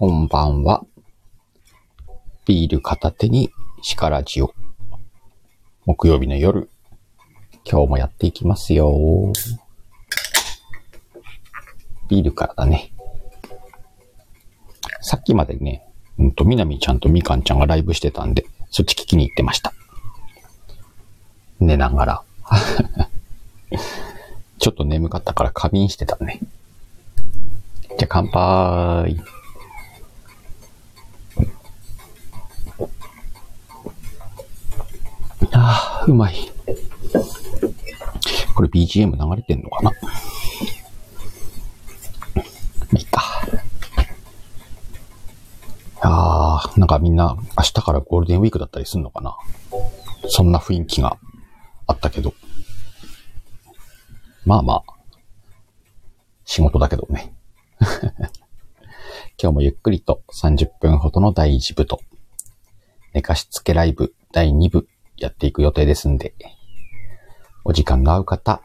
こんばんは。ビール片手にシカラジオ。木曜日の夜、今日もやっていきますよ。ビールからだね。さっきまでね、うんと、みなみちゃんとみかんちゃんがライブしてたんで、そっち聞きに行ってました。寝ながら。ちょっと眠かったから仮眠してたね。じゃあ乾杯。うまい。これ BGM 流れてんのかな？まあ、いいか。ああ、なんかみんな明日からゴールデンウィークだったりすんのかな？そんな雰囲気があったけど。まあまあ、仕事だけどね。今日もゆっくりと30分ほどの第1部と、寝かしつけライブ第2部やっていく予定ですんで、お時間の合う方、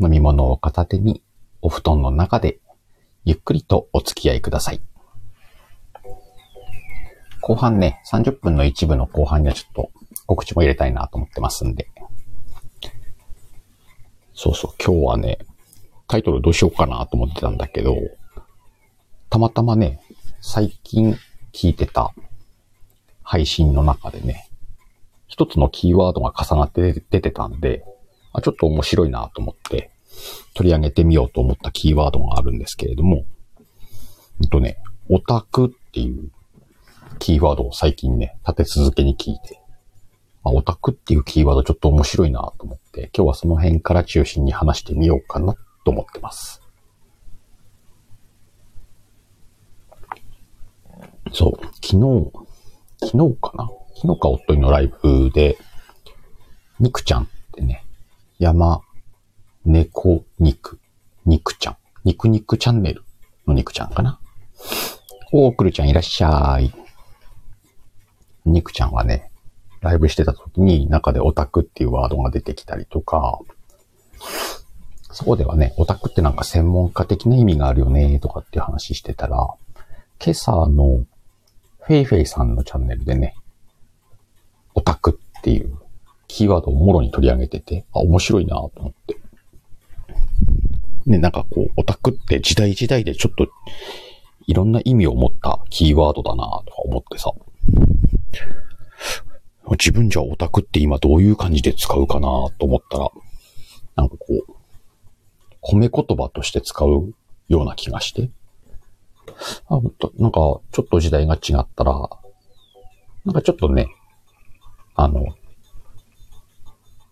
飲み物を片手にお布団の中でゆっくりとお付き合いください。後半ね、30分の一部の後半にはちょっと告知も入れたいなと思ってますんで。そうそう、今日はね、タイトルどうしようかなと思ってたんだけど、たまたまね、最近聞いてた配信の中でね、一つのキーワードが重なって出てたんで、あちょっと面白いなと思って取り上げてみようと思ったキーワードがあるんですけれども、えっとね、オタクっていうキーワードを最近ね、立て続けに聞いて、まあ、オタクっていうキーワードちょっと面白いなと思って、今日はその辺から中心に話してみようかなと思ってます。そう、昨日、昨日かな日かおっといのライブで、ニクちゃんってね、山、猫、肉、肉ちゃん、肉肉チャンネルの肉ちゃんかな。おー、くるちゃんいらっしゃい。肉ちゃんはね、ライブしてた時に中でオタクっていうワードが出てきたりとか、そこではね、オタクってなんか専門家的な意味があるよねとかっていう話してたら、今朝のフェイフェイさんのチャンネルでね、オタクっていうキーワードをもろに取り上げてて、あ、面白いなと思って。ね、なんかこう、オタクって時代時代でちょっといろんな意味を持ったキーワードだなとか思ってさ。自分じゃオタクって今どういう感じで使うかなと思ったら、なんかこう、褒め言葉として使うような気がして。あなんか、ちょっと時代が違ったら、なんかちょっとね、あの、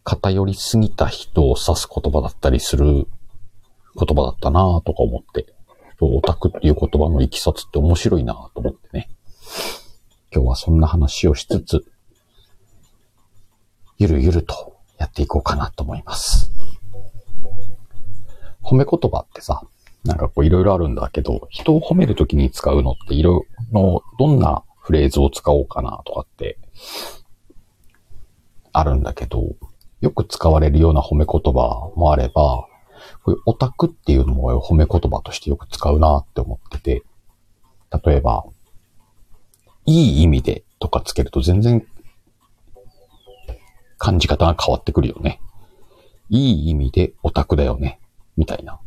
偏りすぎた人を指す言葉だったりする言葉だったなとか思って、オタクっていう言葉のいきさつって面白いなと思ってね。今日はそんな話をしつつ、ゆるゆるとやっていこうかなと思います。褒め言葉ってさ、なんかこういろいろあるんだけど、人を褒めるときに使うのっていろいろ、どんなフレーズを使おうかなとかって、あるんだけど、よく使われるような褒め言葉もあれば、こういうオタクっていうのも褒め言葉としてよく使うなって思ってて、例えば、いい意味でとかつけると全然感じ方が変わってくるよね。いい意味でオタクだよね。みたいな。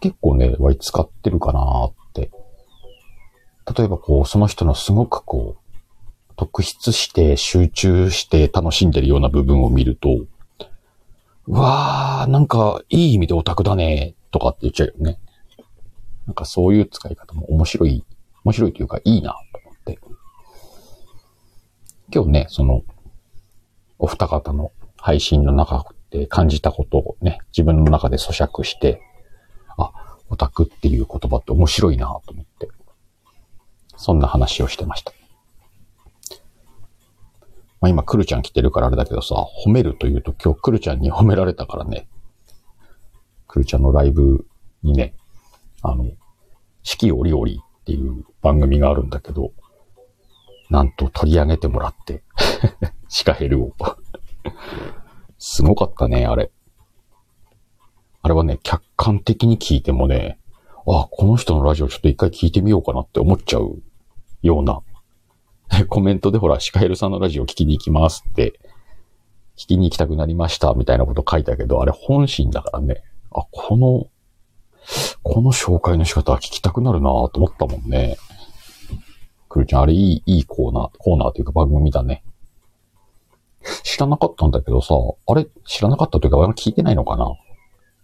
結構ね、割り使ってるかなって。例えばこう、その人のすごくこう、特筆して集中して楽しんでるような部分を見ると、うわー、なんかいい意味でオタクだね、とかって言っちゃうよね。なんかそういう使い方も面白い、面白いというかいいなと思って。今日ね、その、お二方の配信の中で感じたことをね、自分の中で咀嚼して、あ、オタクっていう言葉って面白いなと思って、そんな話をしてました。まあ今、くるちゃん来てるからあれだけどさ、褒めるというと今日くるちゃんに褒められたからね、くるちゃんのライブにね、あの、四季折々っていう番組があるんだけど、なんと取り上げてもらって、シカヘルを。すごかったね、あれ。あれはね、客観的に聞いてもね、あ、この人のラジオちょっと一回聞いてみようかなって思っちゃうような、コメントでほら、シカヘルさんのラジオ聞きに行きますって、聞きに行きたくなりましたみたいなこと書いたけど、あれ本心だからね。あ、この、この紹介の仕方は聞きたくなるなと思ったもんね。くるちゃん、あれいい、いいコーナー、コーナーというか番組だね。知らなかったんだけどさ、あれ知らなかったというか、聞いてないのかな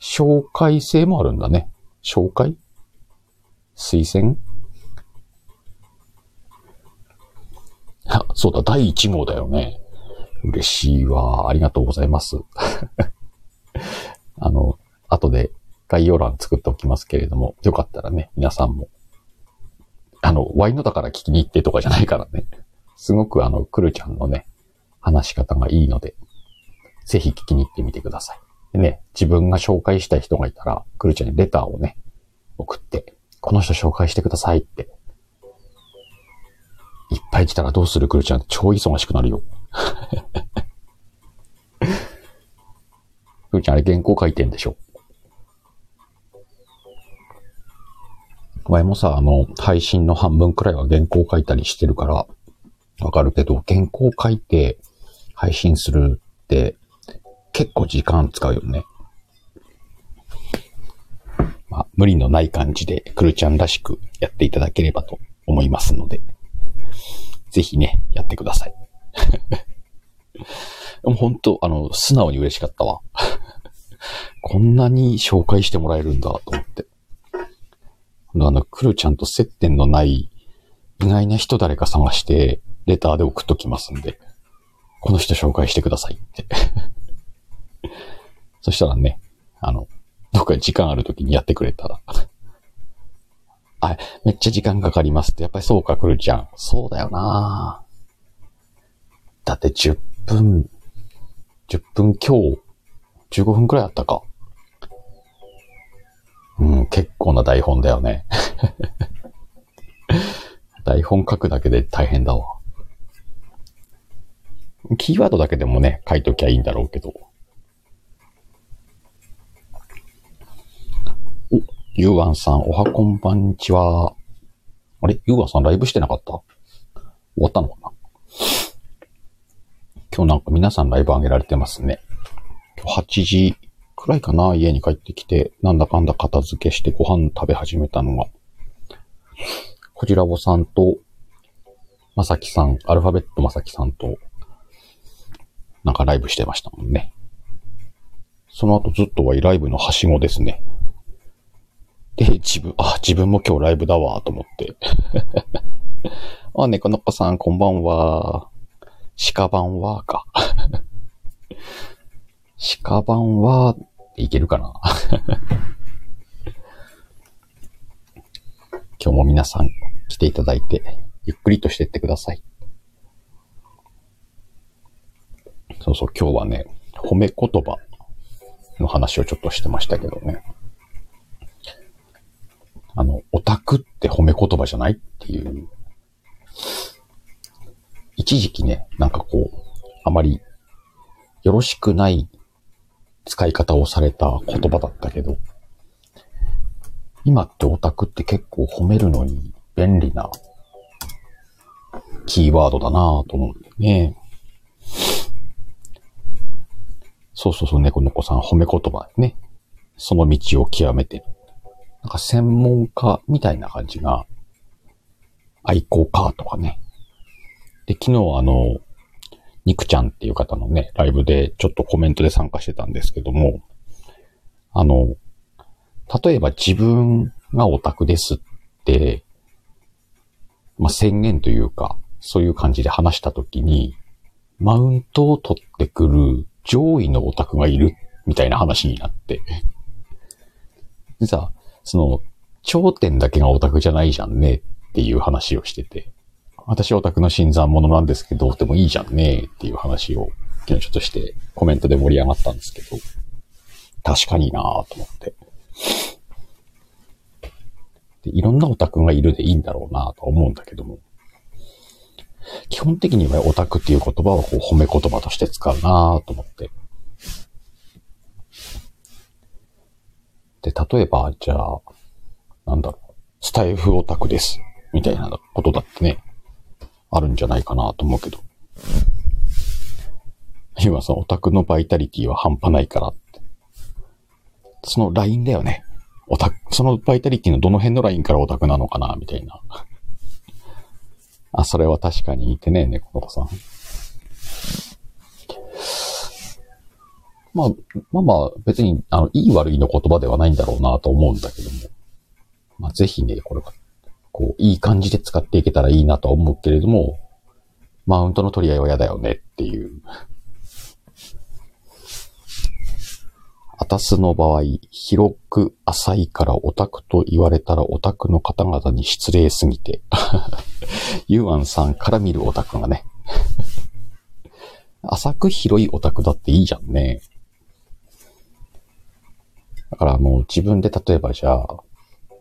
紹介制もあるんだね。紹介？推薦？あ、そうだ、第1号だよね。嬉しいわ。ありがとうございます。あの、後で概要欄作っておきますけれども、よかったらね、皆さんも。あの、ワイのだから聞きに行ってとかじゃないからね。すごくあの、くるちゃんのね、話し方がいいので、ぜひ聞きに行ってみてください。でね、自分が紹介したい人がいたら、くるちゃんにレターをね、送って、この人紹介してくださいって。いっぱい来たらどうする？くるちゃん超忙しくなるよ。くるちゃんあれ原稿書いてんでしょ前もさ、あの、配信の半分くらいは原稿書いたりしてるから、わかるけど、原稿書いて配信するって結構時間使うよね。まあ、無理のない感じで、くるちゃんらしくやっていただければと思いますので、ぜひね、やってください。でも本当、あの、素直に嬉しかったわ。こんなに紹介してもらえるんだと思って。あの、くるちゃんと接点のない意外な人誰か探して、レターで送っときますんで、この人紹介してくださいって そしたらね、あの、どっか時間ある時にやってくれたらあ、めっちゃ時間かかりますって。やっぱりそうか、くるちゃん。そうだよなだって10分、10分今日、15分くらいあったか。うん、結構な台本だよね。台本書くだけで大変だわ。キーワードだけでもね、書いときゃいいんだろうけど。ゆうわんさん、おはこんばんちは。あれ？ゆうわんさんライブしてなかった？終わったのかな？今日なんか皆さんライブ上げられてますね。今日8時くらいかな？家に帰ってきて、なんだかんだ片付けしてご飯食べ始めたのが。こちらぼさんと、まさきさん、アルファベットまさきさんと、なんかライブしてましたもんね。その後ずっとはライブのはしごですね。で、自分、あ、自分も今日ライブだわ、と思って。あ、猫の子さん、こんばんは。鹿番は、か。鹿番は、いけるかな 今日も皆さん来ていただいて、ゆっくりとしてってください。そうそう、今日はね、褒め言葉の話をちょっとしてましたけどね。あの、オタクって褒め言葉じゃない？っていう。一時期ね、なんかこう、あまりよろしくない使い方をされた言葉だったけど、今ってオタクって結構褒めるのに便利なキーワードだなぁと思うんだよね。そうそうそう、猫猫さん褒め言葉ね。その道を極めてる。なんか専門家みたいな感じが、愛好家とかね。で、昨日あの、ニクちゃんっていう方のね、ライブでちょっとコメントで参加してたんですけども、あの、例えば自分がオタクですって、まあ、宣言というか、そういう感じで話したときに、マウントを取ってくる上位のオタクがいるみたいな話になって。実は、その、頂点だけがオタクじゃないじゃんねっていう話をしてて。私オタクの新参者なんですけど、でもいいじゃんねっていう話を昨日ちょっとしてコメントで盛り上がったんですけど、確かになぁと思って。でいろんなオタクがいるでいいんだろうなと思うんだけども。基本的にはオタクっていう言葉をこう褒め言葉として使うなと思って。例えば、じゃあ、なんだろう、スタイフオタクです。みたいなことだってね、あるんじゃないかなと思うけど。今さ、オタクのバイタリティは半端ないからって。そのラインだよね。オタク、そのバイタリティのどの辺のラインからオタクなのかなみたいな。あ、それは確かに言ってね、猫の子さん。まあ、まあまあ、別に、あの、いい悪いの言葉ではないんだろうなと思うんだけども。まあ、ぜひね、これは、こう、いい感じで使っていけたらいいなと思うけれども、マウントの取り合いは嫌だよねっていう。あたすの場合、広く浅いからオタクと言われたらオタクの方々に失礼すぎて。ユーアンさんから見るオタクがね。浅く広いオタクだっていいじゃんね。だからもう自分で例えばじゃあ、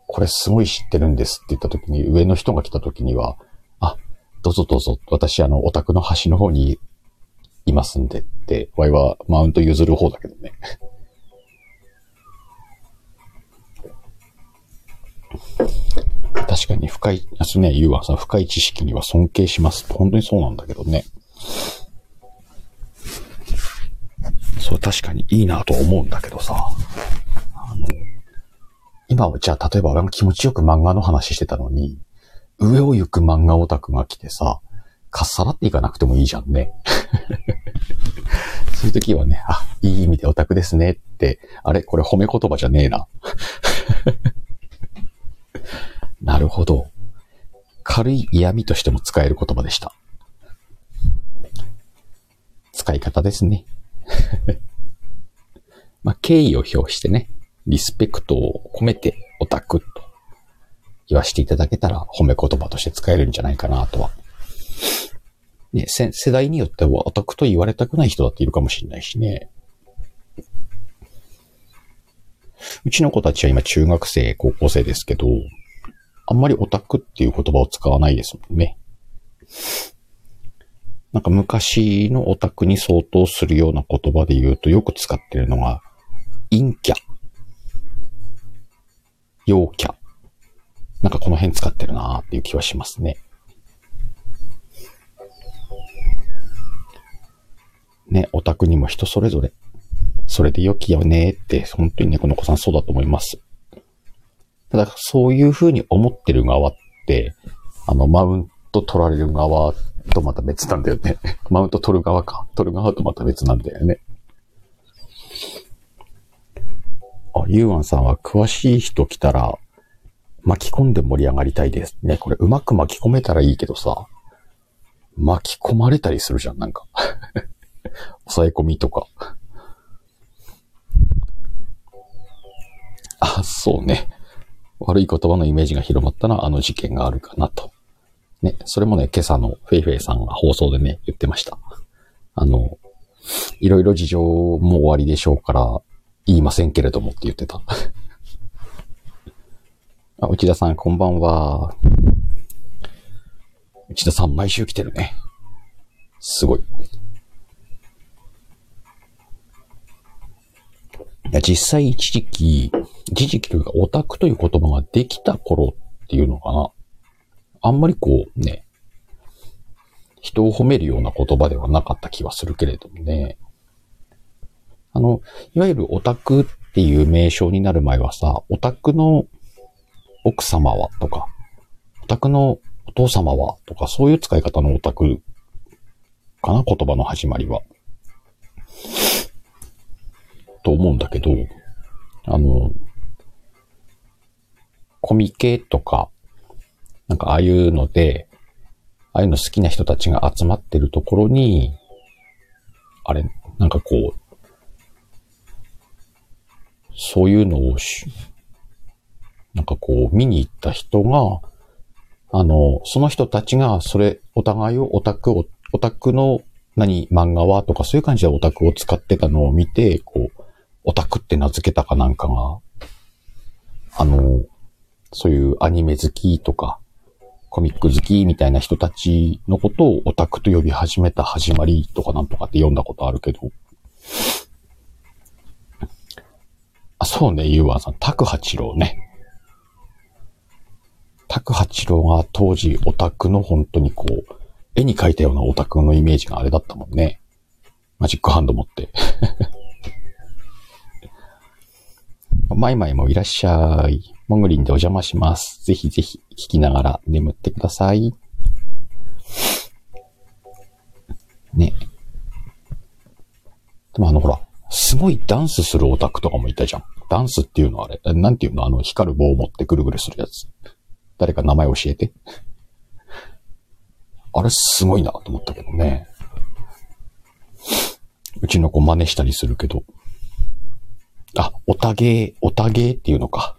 これすごい知ってるんですって言った時に、上の人が来た時には、あ、どうぞどうぞ、私あの、オタクの端の方にいますんでって、ワイはマウント譲る方だけどね。確かに深い、あそね、言うわさ、深い知識には尊敬します本当にそうなんだけどね。そう、確かにいいなと思うんだけどさ。今はじゃあ、例えば俺が気持ちよく漫画の話してたのに、上を行く漫画オタクが来てさ、かっさらっていかなくてもいいじゃんね。そういう時はね、あ、いい意味でオタクですねって、あれこれ褒め言葉じゃねえな。なるほど。軽い嫌味としても使える言葉でした。使い方ですね。まあ、敬意を表してね、リスペクトを込めてオタクと言わせていただけたら褒め言葉として使えるんじゃないかなとは。ね、世代によってはオタクと言われたくない人だっているかもしれないしね。うちの子たちは今中学生、高校生ですけど、あんまりオタクっていう言葉を使わないですもんね。なんか昔のオタクに相当するような言葉で言うとよく使ってるのが、陰キャ。陽キャ。なんかこの辺使ってるなーっていう気はしますね。ね、オタクにも人それぞれ、それで良きよねって、本当にね、この子さんそうだと思います。ただ、そういうふうに思ってる側って、あの、マウント取られる側とまた別なんだよね。マウント取る側か。取る側とまた別なんだよね。あ、ユーワンさんは詳しい人来たら巻き込んで盛り上がりたいですね。これうまく巻き込めたらいいけどさ、巻き込まれたりするじゃん、なんか。抑え込みとか。あ、そうね。悪い言葉のイメージが広まったのはあの事件があるかなと。ね、それもね、今朝のフェイフェイさんが放送でね、言ってました。あの、いろいろ事情も終わりでしょうから、言いませんけれどもって言ってた。あ、内田さん、こんばんは。内田さん、毎週来てるね。すごい。いや、実際一時期、一時期というかオタクという言葉ができた頃っていうのかな。あんまりこうね、人を褒めるような言葉ではなかった気はするけれどもね。あの、いわゆるオタクっていう名称になる前はさ、オタクの奥様はとか、オタクのお父様はとか、そういう使い方のオタクかな、言葉の始まりは。と思うんだけど、あの、コミケとか、なんかああいうので、ああいうの好きな人たちが集まってるところに、あれ、なんかこう、そういうのをし、なんかこう見に行った人が、あの、その人たちがそれ、お互いをオタクを、オタクの何、漫画はとかそういう感じでオタクを使ってたのを見て、こう、オタクって名付けたかなんかが、あの、そういうアニメ好きとか、コミック好きみたいな人たちのことをオタクと呼び始めた始まりとかなんとかって読んだことあるけど。あ、そうね、ユーワンさん。タクハチロウね。拓八郎が当時オタクの本当にこう、絵に描いたようなオタクのイメージがあれだったもんね。マジックハンド持って。マイマイもいらっしゃい。モグリンでお邪魔します。ぜひぜひ聞きながら眠ってください。ね。でもあのほら、すごいダンスするオタクとかもいたじゃん。ダンスっていうのはあれ、なんていうの？あの光る棒を持ってぐるぐるするやつ。誰か名前教えて。あれすごいなと思ったけどね。うちの子真似したりするけど。あ、おたげー、おたげーっていうのか。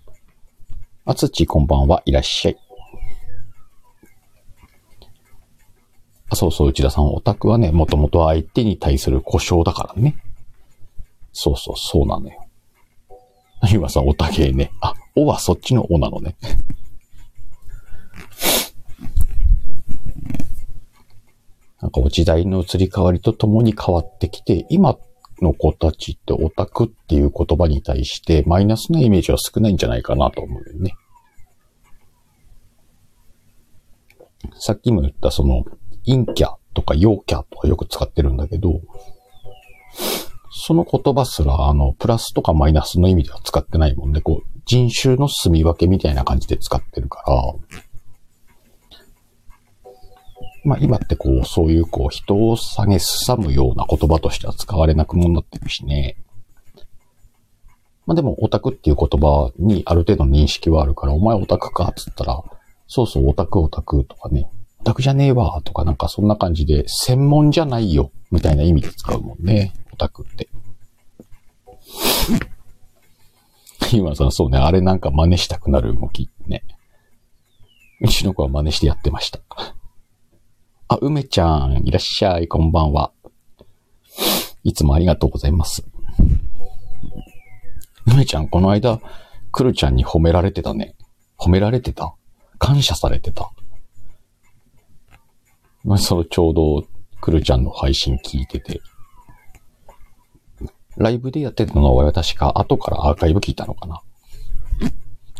あつちこんばんはいらっしゃい。あ、そうそう、内田さん、オタクはね、もともと相手に対する故障だからね。そうそう、そうなのよ。今さん、おたげーね。あ、おはそっちのおなのね。なんか時代の移り変わりとともに変わってきて、今の子たちってオタクっていう言葉に対してマイナスなイメージは少ないんじゃないかなと思うよね。さっきも言ったその、陰キャとか陽キャとかよく使ってるんだけど、その言葉すら、あの、プラスとかマイナスの意味では使ってないもんね。こう、人種の住み分けみたいな感じで使ってるから、まあ今ってこう、そういうこう、人を下げすさむような言葉としては使われなくもなってるしね。まあでも、オタクっていう言葉にある程度認識はあるから、お前オタクかっつったら、そうそう、オタクオタクとかね、オタクじゃねえわとかなんかそんな感じで、専門じゃないよみたいな意味で使うもんね、オタクって。今さん、そうね、あれなんか真似したくなる動きね。うちの子は真似してやってました。あ、梅ちゃん、いらっしゃい、こんばんは。いつもありがとうございます。梅ちゃん、この間、くるちゃんに褒められてたね。褒められてた？感謝されてた。まあ、そのちょうど、くるちゃんの配信聞いてて、ライブでやってたのは確か後からアーカイブ聞いたのかな。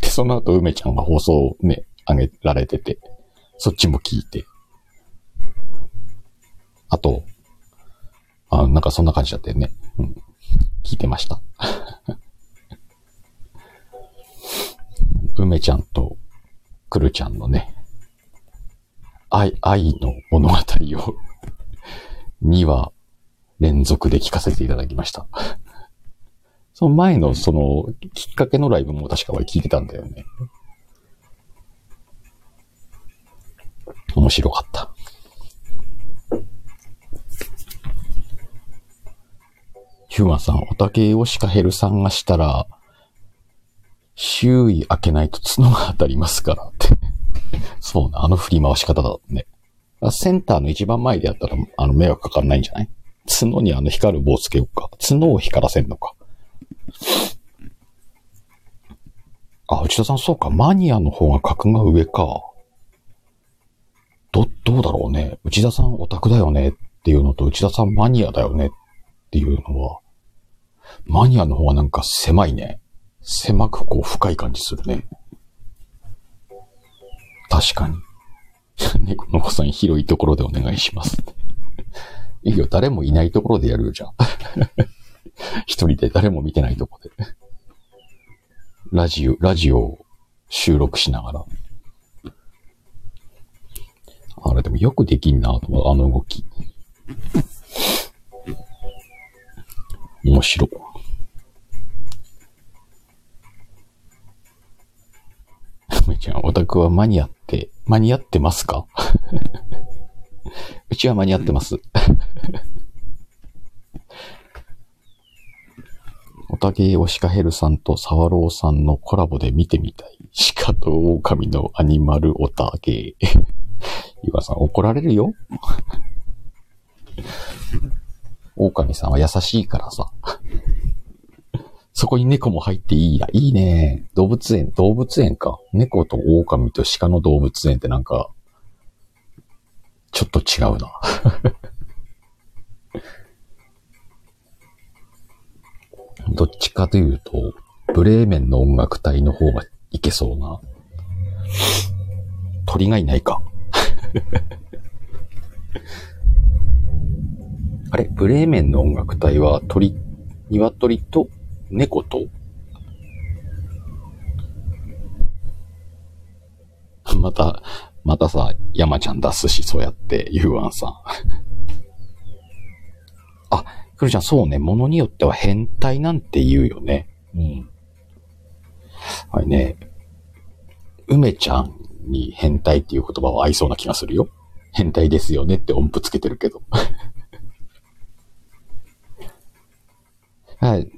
で、その後梅ちゃんが放送をね、上げられてて、そっちも聞いて。あと、あなんかそんな感じだったよね。うん。聞いてました。梅ちゃんとくるちゃんのね、愛、愛の物語を 2話連続で聞かせていただきました。その前のそのきっかけのライブも確かは聞いてたんだよね。面白かった。ヒューマンさん、おたけをしかヘルさんがしたら、周囲開けないと角が当たりますからって。そうな、あの振り回し方だね。センターの一番前でやったら、あの、迷惑かかんないんじゃない？角にあの光る棒つけようか。角を光らせんのか。あ、内田さん、そうか。マニアの方が格が上か。ど、どうだろうね。内田さんオタクだよねっていうのと、内田さんマニアだよねっていうのは、マニアの方がなんか狭いね。狭くこう深い感じするね。確かに。猫の子さん広いところでお願いします。いいよ、誰もいないところでやるよ、じゃあ。一人で誰も見てないとこで。ラジオ、ラジオを収録しながら。あれでもよくできんなと思う、あの動き。面白い。めちゃん、オタクは間に合って、間に合ってますか？うちは間に合ってます。おたげおしかへるさんとサワローさんのコラボで見てみたい。鹿と狼のアニマルおたげ。岩さん怒られるよ。狼さんは優しいからさ。そこに猫も入っていいや。いいね。動物園、動物園か。猫と狼と鹿の動物園ってなんか、ちょっと違うな。どっちかというと、ブレーメンの音楽隊の方がいけそうな。鳥がいないか。あれ？ブレーメンの音楽隊は鳥、鶏と猫と？また、またさ、山ちゃん出すし、そうやって、ゆうわんさん。あ、くるちゃん、そうね、ものによっては変態なんて言うよね。うん。はいね、梅ちゃんに変態っていう言葉は合いそうな気がするよ。変態ですよねって音符つけてるけど。はい。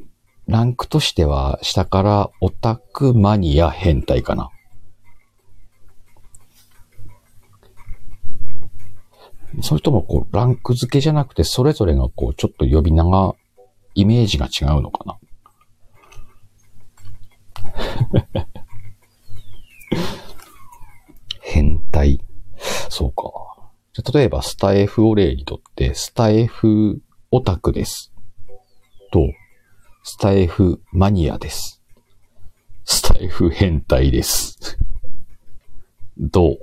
ランクとしては、下からオタクマニア変態かな。それともこう、ランク付けじゃなくて、それぞれがこう、ちょっと呼び名が、イメージが違うのかな？変態。そうか。じゃ例えば、スタエフを例にとって、スタエフオタクです。と、スタエフマニアです。スタエフ変態です。どう？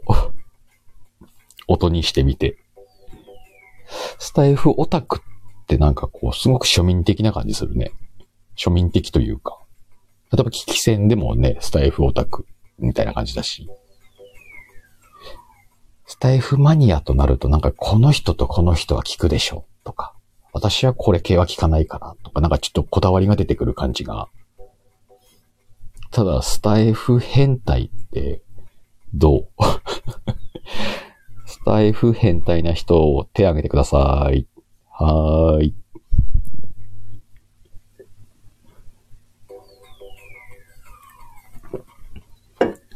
音にしてみて。スタエフオタクってなんかこう、すごく庶民的な感じするね。庶民的というか。例えば、危機戦でもね、スタイフオタクみたいな感じだし。スタイフマニアとなるとなんかこの人とこの人は聞くでしょとか、私はこれ系は聞かないかなとか、なんかちょっとこだわりが出てくる感じが。ただ、スタイフ変態ってどう？タイフ変態な人を手挙げてください。はーい。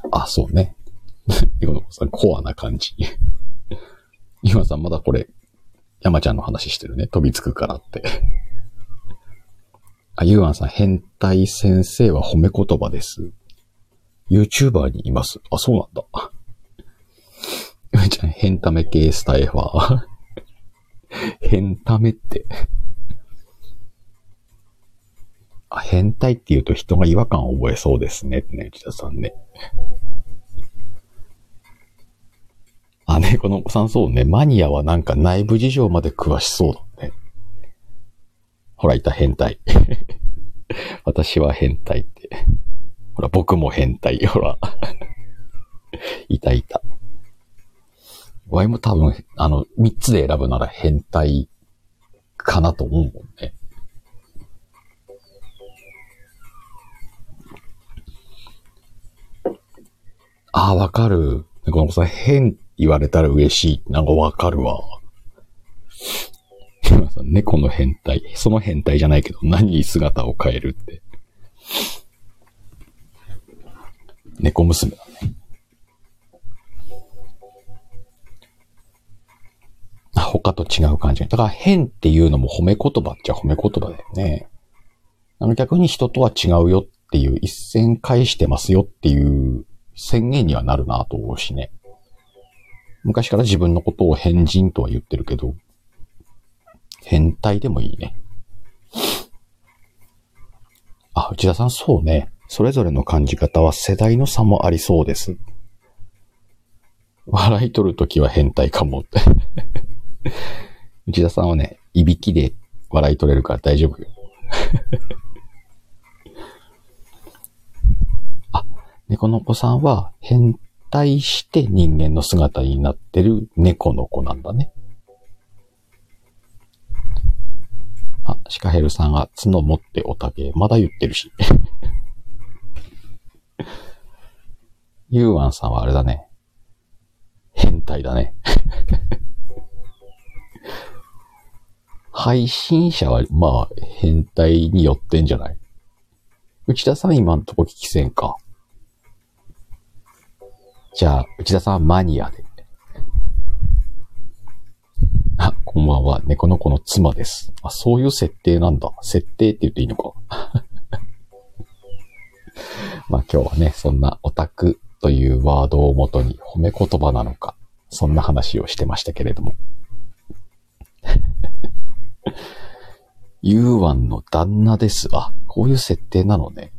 あ、そうね。今のさん、コアな感じ。今さん、まだこれ、山ちゃんの話してるね。飛びつくからって。あ、ゆうあんさん、変態先生は褒め言葉です。YouTuber にいます。あ、そうなんだ。ゆうちゃん、変タメ系スタイファー。変タメって。あ、変態って言うと人が違和感を覚えそうですね。ね、内田さんね。あ、ね、このお子さんそうね、マニアはなんか内部事情まで詳しそうだね。ほら、いた変態。私は変態って。ほら、僕も変態。ほら。いたいた。ワイも多分、あの、三つで選ぶなら変態かなと思うもんね。ああ、わかる。この子さ、変言われたら嬉しい。なんかわかるわ。猫の変態。その変態じゃないけど、何に姿を変えるって。猫娘だ他と違う感じ。だから変っていうのも褒め言葉っちゃ褒め言葉だよね。あの逆に人とは違うよっていう一線返してますよっていう宣言にはなるなと思うしね。昔から自分のことを変人とは言ってるけど、変態でもいいね。あ、内田さんそうね。それぞれの感じ方は世代の差もありそうです。笑い取るときは変態かもって 内田さんはね、いびきで笑い取れるから大丈夫よ。あ、猫の子さんは変態して人間の姿になってる猫の子なんだね。あ、シカヘルさんが角持っておたけ、まだ言ってるし。ユーワンさんはあれだね。変態だね。配信者は、まあ、変態によってんじゃない？内田さん今んとこ聞きせんか？じゃあ、内田さんマニアで。あ、こんばんは。猫の子の妻です。あ、そういう設定なんだ。設定って言っていいのか？まあ今日はね、そんなオタクというワードをもとに褒め言葉なのか、そんな話をしてましたけれども。ユーワンの旦那です。あ、こういう設定なのね。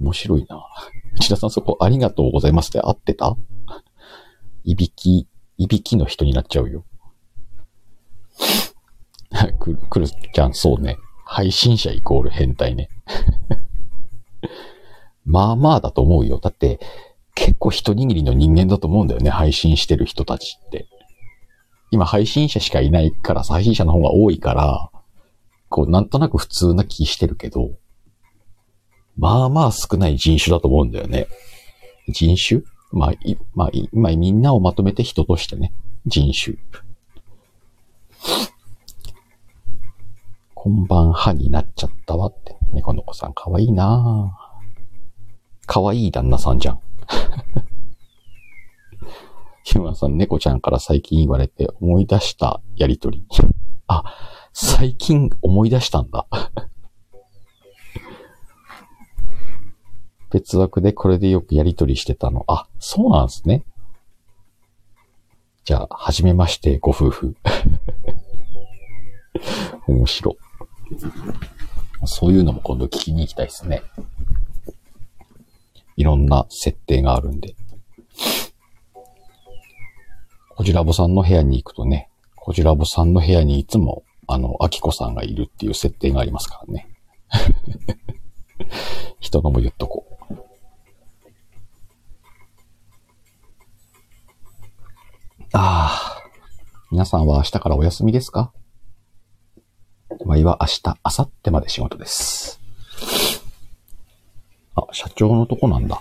面白いな。内田さんそこありがとうございますって合ってた？いびき、いびきの人になっちゃうよ。く、るくるちゃん、そうね。配信者イコール変態ね。まあまあだと思うよ。だって、結構一握りの人間だと思うんだよね。配信してる人たちって。今配信者しかいないから配信者の方が多いから、こう、なんとなく普通な気してるけど、まあまあ少ない人種だと思うんだよね。人種？まあ、い、まあ、今みんなをまとめて人としてね。人種。こんばんはになっちゃったわって。猫の子さんかわいいなかわいい旦那さんじゃん。ひむさん、猫ちゃんから最近言われて思い出したやりとり。あ、最近思い出したんだ。別枠でこれでよくやりとりしてたの。あ、そうなんですね。じゃあ、はじめまして、ご夫婦。面白。そういうのも今度聞きに行きたいですね。いろんな設定があるんで。こじらぼさんの部屋に行くとね、こじらぼさんの部屋にいつも、あの、あきこさんがいるっていう設定がありますからね。人のも言っとこう。ああ。皆さんは明日からお休みですか？わいは明日、明後日まで仕事です。あ、社長のとこなんだ。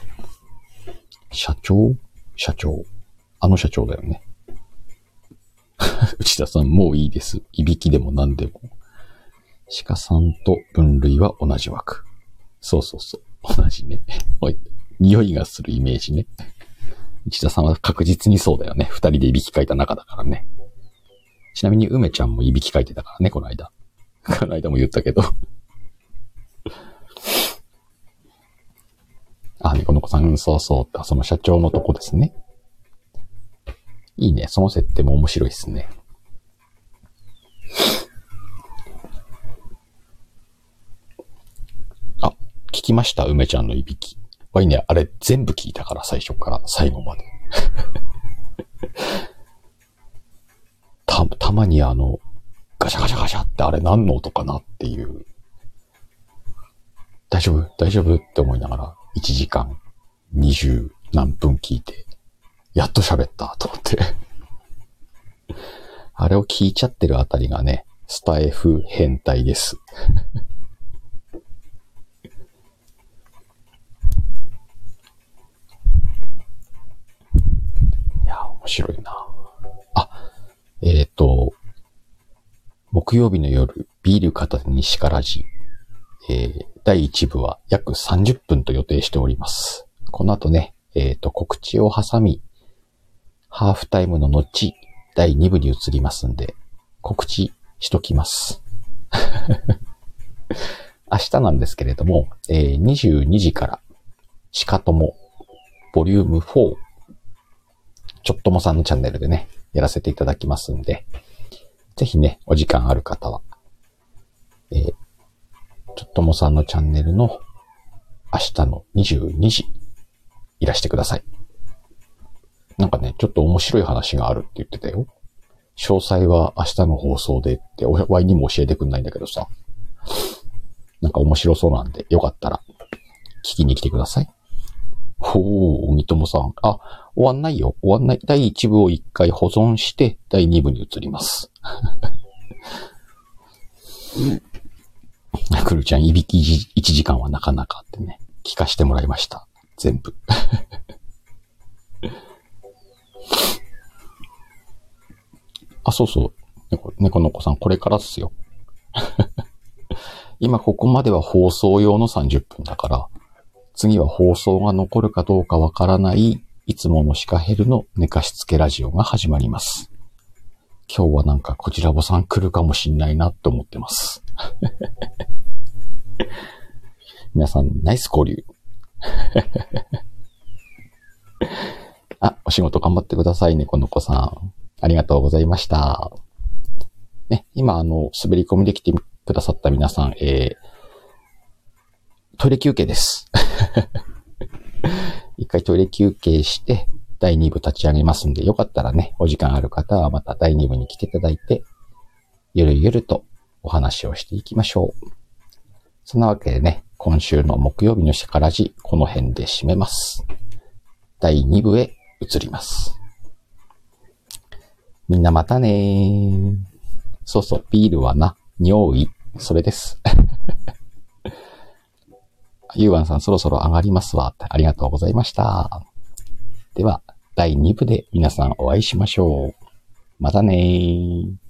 社長？社長。あの社長だよね。内田さん、もういいです。いびきでも何でも。鹿さんと分類は同じ枠。そうそうそう。同じね。おい、匂いがするイメージね。内田さんは確実にそうだよね。二人でいびきかいた中だからね。ちなみに梅ちゃんもいびきかいてたからね、この間。この間も言ったけど。あ、猫の子さん、そうそう。その社長のとこですね。いいね。その設定も面白いですね。あ、聞きました？梅ちゃんのいびき。わいね、あれ全部聞いたから、最初から最後まで。た、たまにあの、ガシャガシャガシャってあれ何の音かなっていう。大丈夫？大丈夫？って思いながら、1時間20何分聞いて、やっと喋ったと思って あれを聞いちゃってるあたりがね、スタイフ変態です。いや、面白いな。あ、えっ、ー、と、木曜日の夜、ビール片手にしからじ、えー、第1部は約30分と予定しております。この後ね、えっ、ー、と、告知を挟み、ハーフタイムの後、第2部に移りますんで、告知しときます。明日なんですけれども、えー、22時から、しかとも、ボリューム4、ちょっともさんのチャンネルでね、やらせていただきますんで、ぜひね、お時間ある方は、えー、ちょっともさんのチャンネルの明日の22時、いらしてください。なんかね、ちょっと面白い話があるって言ってたよ。詳細は明日の放送でって、おわいにも教えてくんないんだけどさ。なんか面白そうなんで、よかったら、聞きに来てください。ほー、みともさん。あ、終わんないよ。終わんない。第1部を1回保存して、第2部に移ります。くるちゃん、いびき1時間はなかなかってね、聞かしてもらいました。全部。あ、そうそう。猫、猫の子さん、これからっすよ。今ここまでは放送用の30分だから、次は放送が残るかどうかわからない、いつものシカヘルの寝かしつけラジオが始まります。今日はなんかこちらぼさん来るかもしんないなって思ってます。皆さん、ナイス交流。あ、お仕事頑張ってくださいね、この子さん。ありがとうございました。ね、今、あの、滑り込みできてくださった皆さん、えー、トイレ休憩です。一回トイレ休憩して、第2部立ち上げますんで、よかったらね、お時間ある方はまた第2部に来ていただいて、ゆるゆるとお話をしていきましょう。そんなわけでね、今週の木曜日のシャカラジ、この辺で締めます。第2部へ移ります。みんなまたねー。そうそう、ビールはな、尿意。それです。ゆうわんさんそろそろ上がりますわ。ありがとうございました。では、第2部で皆さんお会いしましょう。またねー。